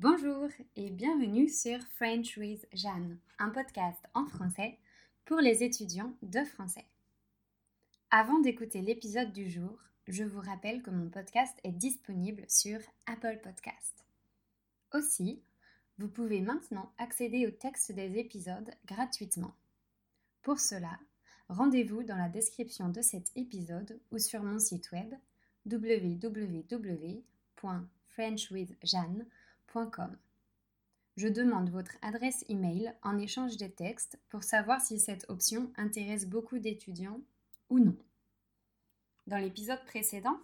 Bonjour et bienvenue sur French with Jeanne, un podcast en français pour les étudiants de français. Avant d'écouter l'épisode du jour, je vous rappelle que mon podcast est disponible sur Apple Podcast. Aussi, vous pouvez maintenant accéder au texte des épisodes gratuitement. Pour cela, rendez-vous dans la description de cet épisode ou sur mon site web www.frenchwithjeanne.com. Je demande votre adresse email en échange des textes pour savoir si cette option intéresse beaucoup d'étudiants ou non. Dans l'épisode précédent,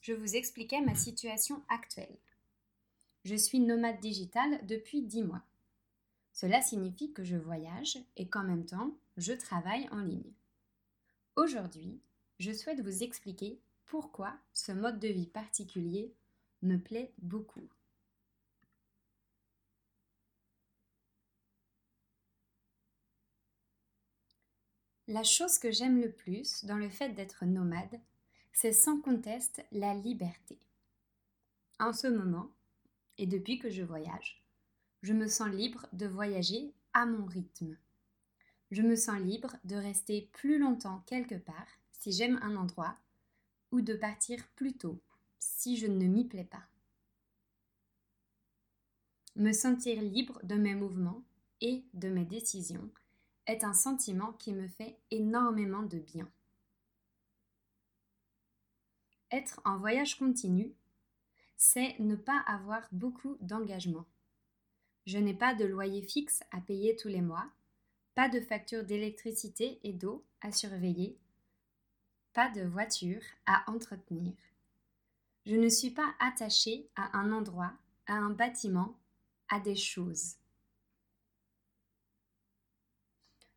je vous expliquais ma situation actuelle. Je suis nomade digital depuis 10 mois. Cela signifie que je voyage et qu'en même temps, je travaille en ligne. Aujourd'hui, je souhaite vous expliquer pourquoi ce mode de vie particulier me plaît beaucoup. La chose que j'aime le plus dans le fait d'être nomade, c'est sans conteste la liberté. En ce moment, et depuis que je voyage, je me sens libre de voyager à mon rythme. Je me sens libre de rester plus longtemps quelque part si j'aime un endroit ou de partir plus tôt si je ne m'y plais pas. Me sentir libre de mes mouvements et de mes décisions est un sentiment qui me fait énormément de bien. Être en voyage continu, c'est ne pas avoir beaucoup d'engagement. Je n'ai pas de loyer fixe à payer tous les mois, pas de facture d'électricité et d'eau à surveiller, pas de voiture à entretenir. Je ne suis pas attachée à un endroit, à un bâtiment, à des choses.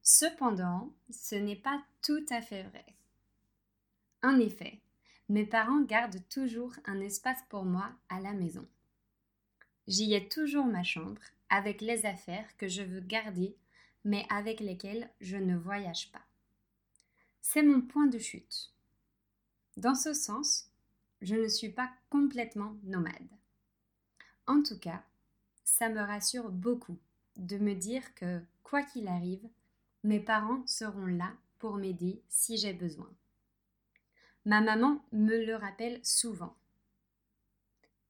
Cependant, ce n'est pas tout à fait vrai. En effet, mes parents gardent toujours un espace pour moi à la maison. J'y ai toujours ma chambre avec les affaires que je veux garder mais avec lesquelles je ne voyage pas. C'est mon point de chute. Dans ce sens, je ne suis pas complètement nomade. En tout cas, ça me rassure beaucoup de me dire que, quoi qu'il arrive, mes parents seront là pour m'aider si j'ai besoin. Ma maman me le rappelle souvent.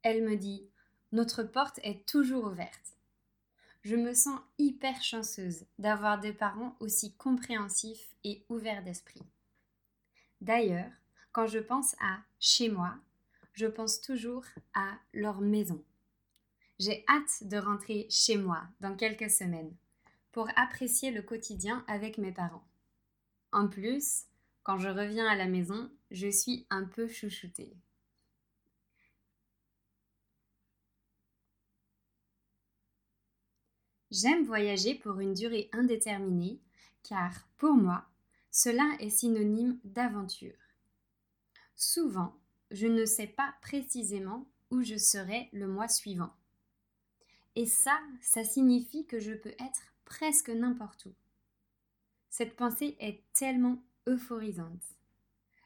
Elle me dit Notre porte est toujours ouverte. Je me sens hyper chanceuse d'avoir des parents aussi compréhensifs et ouverts d'esprit. D'ailleurs, quand je pense à chez moi, je pense toujours à leur maison. J'ai hâte de rentrer chez moi dans quelques semaines pour apprécier le quotidien avec mes parents. En plus, quand je reviens à la maison, je suis un peu chouchoutée. J'aime voyager pour une durée indéterminée car, pour moi, cela est synonyme d'aventure. Souvent, je ne sais pas précisément où je serai le mois suivant. Et ça, ça signifie que je peux être presque n'importe où. Cette pensée est tellement euphorisante.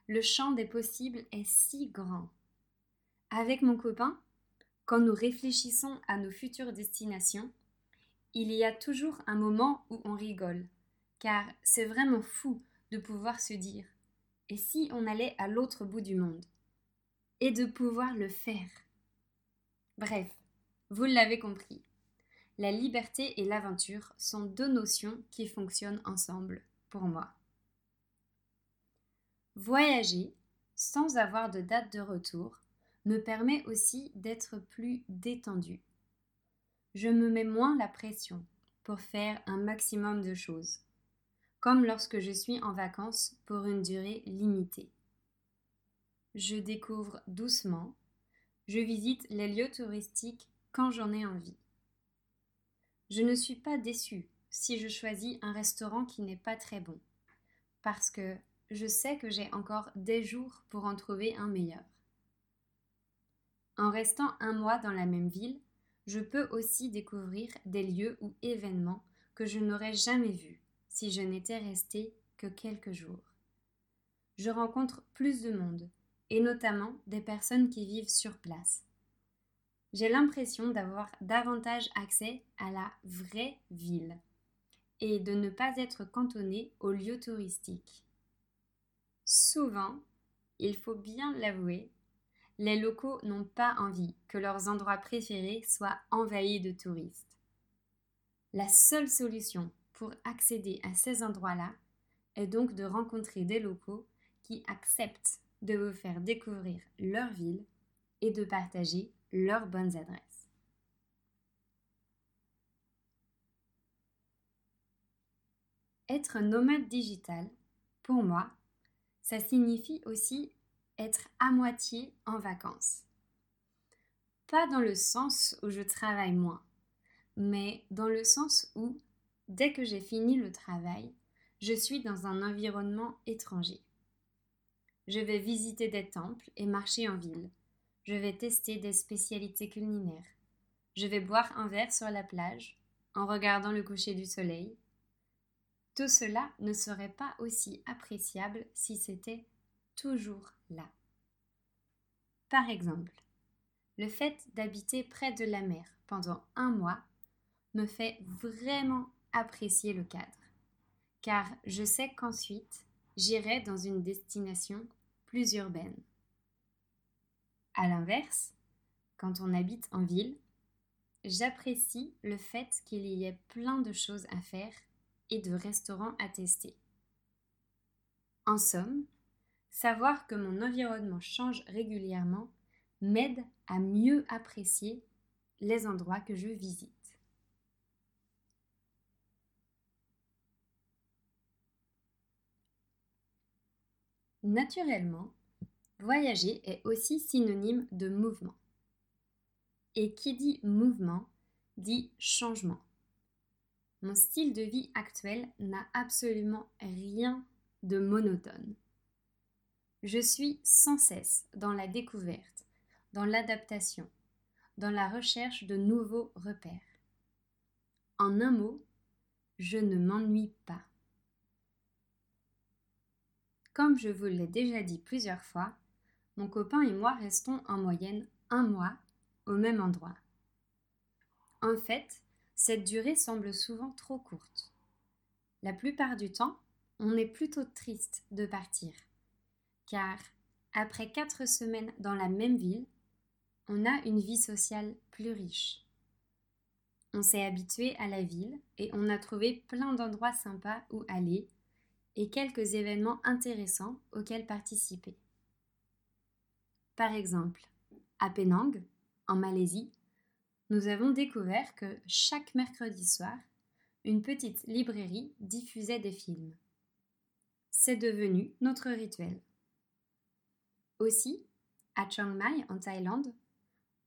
Le champ des possibles est si grand. Avec mon copain, quand nous réfléchissons à nos futures destinations, il y a toujours un moment où on rigole, car c'est vraiment fou de pouvoir se dire et si on allait à l'autre bout du monde? Et de pouvoir le faire. Bref, vous l'avez compris, la liberté et l'aventure sont deux notions qui fonctionnent ensemble pour moi. Voyager sans avoir de date de retour me permet aussi d'être plus détendu. Je me mets moins la pression pour faire un maximum de choses, comme lorsque je suis en vacances pour une durée limitée. Je découvre doucement, je visite les lieux touristiques quand j'en ai envie. Je ne suis pas déçue si je choisis un restaurant qui n'est pas très bon, parce que je sais que j'ai encore des jours pour en trouver un meilleur. En restant un mois dans la même ville, je peux aussi découvrir des lieux ou événements que je n'aurais jamais vus si je n'étais restée que quelques jours. Je rencontre plus de monde, et notamment des personnes qui vivent sur place. J'ai l'impression d'avoir davantage accès à la vraie ville et de ne pas être cantonné aux lieux touristiques. Souvent, il faut bien l'avouer, les locaux n'ont pas envie que leurs endroits préférés soient envahis de touristes. La seule solution pour accéder à ces endroits-là est donc de rencontrer des locaux qui acceptent de vous faire découvrir leur ville et de partager leurs bonnes adresses. Être nomade digital, pour moi, ça signifie aussi être à moitié en vacances. Pas dans le sens où je travaille moins, mais dans le sens où, dès que j'ai fini le travail, je suis dans un environnement étranger. Je vais visiter des temples et marcher en ville. Je vais tester des spécialités culinaires. Je vais boire un verre sur la plage en regardant le coucher du soleil. Tout cela ne serait pas aussi appréciable si c'était toujours là. Par exemple, le fait d'habiter près de la mer pendant un mois me fait vraiment apprécier le cadre, car je sais qu'ensuite j'irai dans une destination plus urbaine. A l'inverse, quand on habite en ville, j'apprécie le fait qu'il y ait plein de choses à faire et de restaurants à tester. En somme, Savoir que mon environnement change régulièrement m'aide à mieux apprécier les endroits que je visite. Naturellement, voyager est aussi synonyme de mouvement. Et qui dit mouvement dit changement. Mon style de vie actuel n'a absolument rien de monotone. Je suis sans cesse dans la découverte, dans l'adaptation, dans la recherche de nouveaux repères. En un mot, je ne m'ennuie pas. Comme je vous l'ai déjà dit plusieurs fois, mon copain et moi restons en moyenne un mois au même endroit. En fait, cette durée semble souvent trop courte. La plupart du temps, on est plutôt triste de partir car après quatre semaines dans la même ville, on a une vie sociale plus riche. On s'est habitué à la ville et on a trouvé plein d'endroits sympas où aller et quelques événements intéressants auxquels participer. Par exemple, à Penang, en Malaisie, nous avons découvert que chaque mercredi soir, une petite librairie diffusait des films. C'est devenu notre rituel. Aussi, à Chiang Mai, en Thaïlande,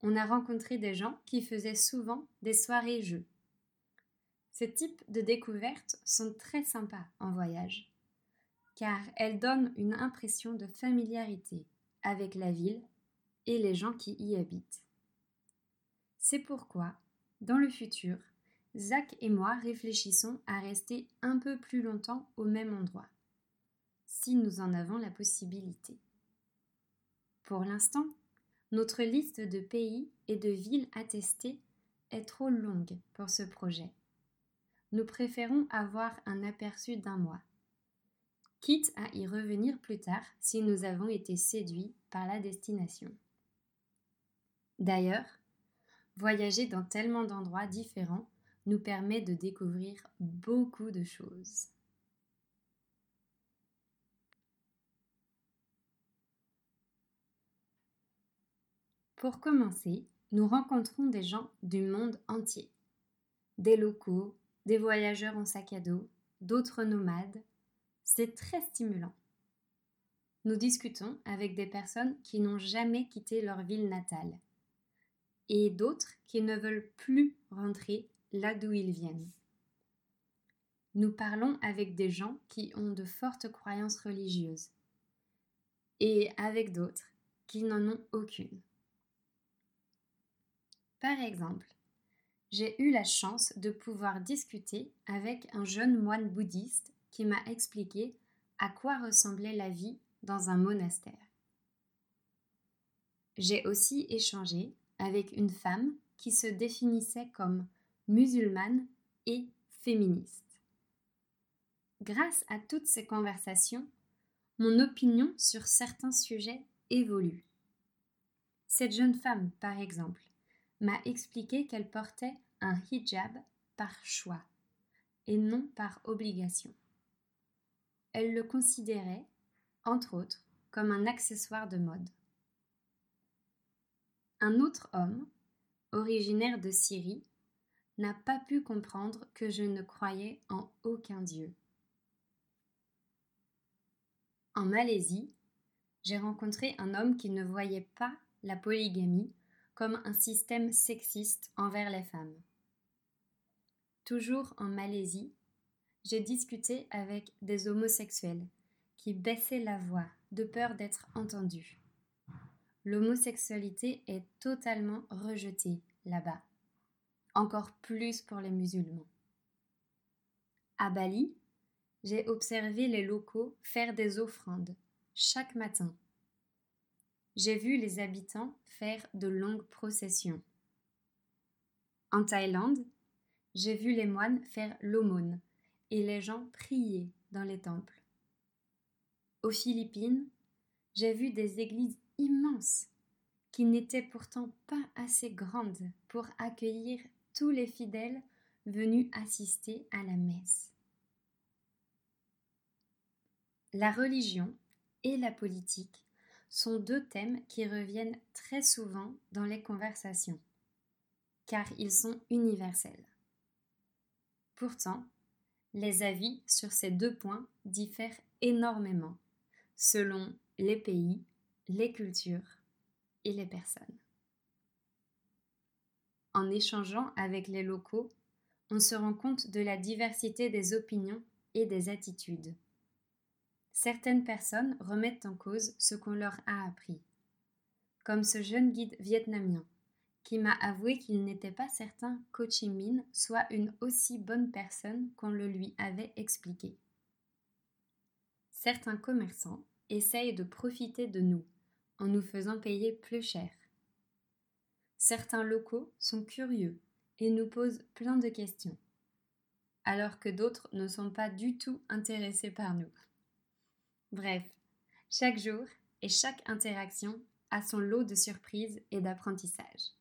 on a rencontré des gens qui faisaient souvent des soirées jeux. Ce type de découvertes sont très sympas en voyage, car elles donnent une impression de familiarité avec la ville et les gens qui y habitent. C'est pourquoi, dans le futur, Zach et moi réfléchissons à rester un peu plus longtemps au même endroit, si nous en avons la possibilité. Pour l'instant, notre liste de pays et de villes à tester est trop longue pour ce projet. Nous préférons avoir un aperçu d'un mois, quitte à y revenir plus tard si nous avons été séduits par la destination. D'ailleurs, voyager dans tellement d'endroits différents nous permet de découvrir beaucoup de choses. Pour commencer, nous rencontrons des gens du monde entier. Des locaux, des voyageurs en sac à dos, d'autres nomades. C'est très stimulant. Nous discutons avec des personnes qui n'ont jamais quitté leur ville natale et d'autres qui ne veulent plus rentrer là d'où ils viennent. Nous parlons avec des gens qui ont de fortes croyances religieuses et avec d'autres qui n'en ont aucune. Par exemple, j'ai eu la chance de pouvoir discuter avec un jeune moine bouddhiste qui m'a expliqué à quoi ressemblait la vie dans un monastère. J'ai aussi échangé avec une femme qui se définissait comme musulmane et féministe. Grâce à toutes ces conversations, mon opinion sur certains sujets évolue. Cette jeune femme, par exemple, m'a expliqué qu'elle portait un hijab par choix et non par obligation. Elle le considérait, entre autres, comme un accessoire de mode. Un autre homme, originaire de Syrie, n'a pas pu comprendre que je ne croyais en aucun Dieu. En Malaisie, j'ai rencontré un homme qui ne voyait pas la polygamie comme un système sexiste envers les femmes. Toujours en Malaisie, j'ai discuté avec des homosexuels qui baissaient la voix de peur d'être entendus. L'homosexualité est totalement rejetée là-bas, encore plus pour les musulmans. À Bali, j'ai observé les locaux faire des offrandes chaque matin. J'ai vu les habitants faire de longues processions. En Thaïlande, j'ai vu les moines faire l'aumône et les gens prier dans les temples. Aux Philippines, j'ai vu des églises immenses qui n'étaient pourtant pas assez grandes pour accueillir tous les fidèles venus assister à la messe. La religion et la politique sont deux thèmes qui reviennent très souvent dans les conversations, car ils sont universels. Pourtant, les avis sur ces deux points diffèrent énormément selon les pays, les cultures et les personnes. En échangeant avec les locaux, on se rend compte de la diversité des opinions et des attitudes. Certaines personnes remettent en cause ce qu'on leur a appris, comme ce jeune guide vietnamien qui m'a avoué qu'il n'était pas certain qu'Ho soit une aussi bonne personne qu'on le lui avait expliqué. Certains commerçants essayent de profiter de nous en nous faisant payer plus cher. Certains locaux sont curieux et nous posent plein de questions, alors que d'autres ne sont pas du tout intéressés par nous. Bref, chaque jour et chaque interaction a son lot de surprises et d'apprentissage.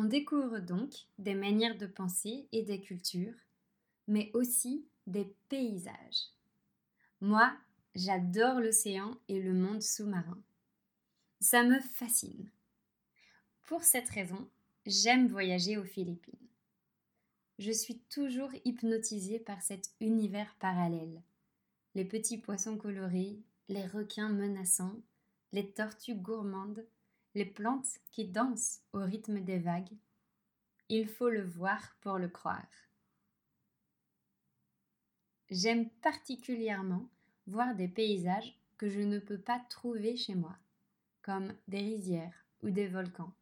On découvre donc des manières de penser et des cultures, mais aussi des paysages. Moi, j'adore l'océan et le monde sous-marin. Ça me fascine. Pour cette raison, j'aime voyager aux Philippines. Je suis toujours hypnotisée par cet univers parallèle. Les petits poissons colorés, les requins menaçants, les tortues gourmandes, les plantes qui dansent au rythme des vagues. Il faut le voir pour le croire. J'aime particulièrement voir des paysages que je ne peux pas trouver chez moi, comme des rizières ou des volcans.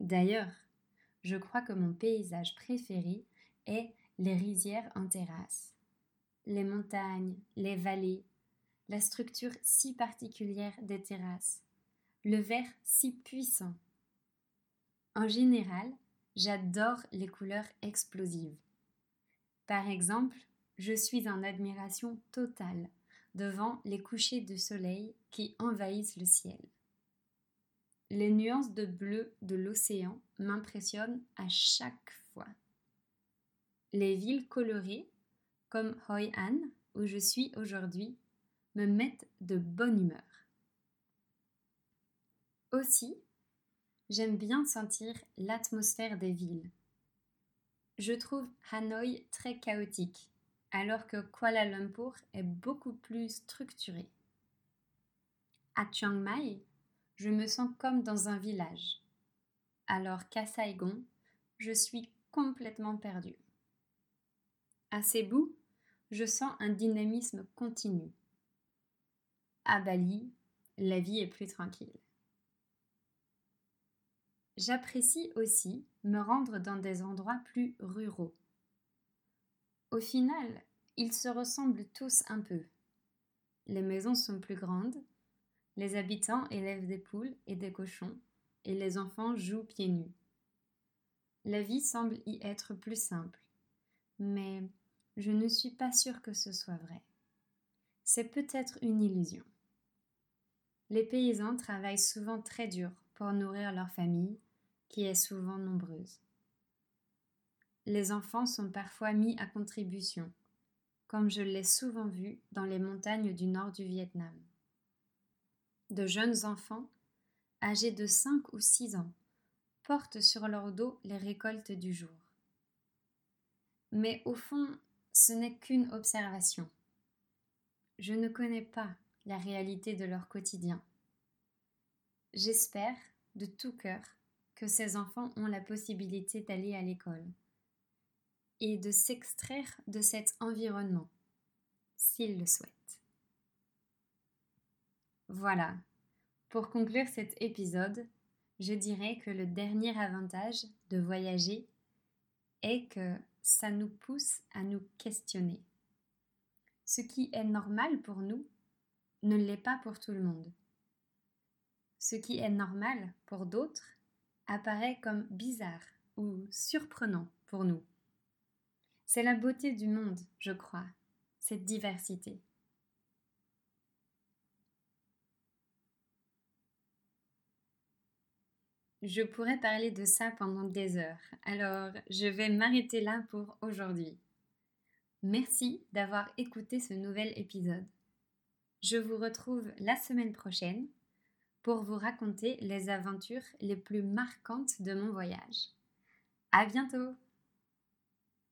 D'ailleurs, je crois que mon paysage préféré est les rizières en terrasse. Les montagnes, les vallées, la structure si particulière des terrasses, le vert si puissant. En général, j'adore les couleurs explosives. Par exemple, je suis en admiration totale devant les couchers de soleil qui envahissent le ciel. Les nuances de bleu de l'océan m'impressionnent à chaque fois. Les villes colorées, comme Hoi An, où je suis aujourd'hui, me mettent de bonne humeur. Aussi, j'aime bien sentir l'atmosphère des villes. Je trouve Hanoï très chaotique, alors que Kuala Lumpur est beaucoup plus structuré. À Chiang Mai, je me sens comme dans un village, alors qu'à Saigon, je suis complètement perdue. À Cebu, je sens un dynamisme continu. À Bali, la vie est plus tranquille. J'apprécie aussi me rendre dans des endroits plus ruraux. Au final, ils se ressemblent tous un peu. Les maisons sont plus grandes, les habitants élèvent des poules et des cochons, et les enfants jouent pieds nus. La vie semble y être plus simple, mais je ne suis pas sûre que ce soit vrai. C'est peut-être une illusion. Les paysans travaillent souvent très dur pour nourrir leur famille, qui est souvent nombreuse. Les enfants sont parfois mis à contribution, comme je l'ai souvent vu dans les montagnes du nord du Vietnam. De jeunes enfants, âgés de 5 ou 6 ans, portent sur leur dos les récoltes du jour. Mais au fond, ce n'est qu'une observation. Je ne connais pas la réalité de leur quotidien. J'espère de tout cœur que ces enfants ont la possibilité d'aller à l'école et de s'extraire de cet environnement, s'ils le souhaitent. Voilà, pour conclure cet épisode, je dirais que le dernier avantage de voyager est que ça nous pousse à nous questionner. Ce qui est normal pour nous ne l'est pas pour tout le monde. Ce qui est normal pour d'autres apparaît comme bizarre ou surprenant pour nous. C'est la beauté du monde, je crois, cette diversité. Je pourrais parler de ça pendant des heures, alors je vais m'arrêter là pour aujourd'hui. Merci d'avoir écouté ce nouvel épisode. Je vous retrouve la semaine prochaine pour vous raconter les aventures les plus marquantes de mon voyage. À bientôt!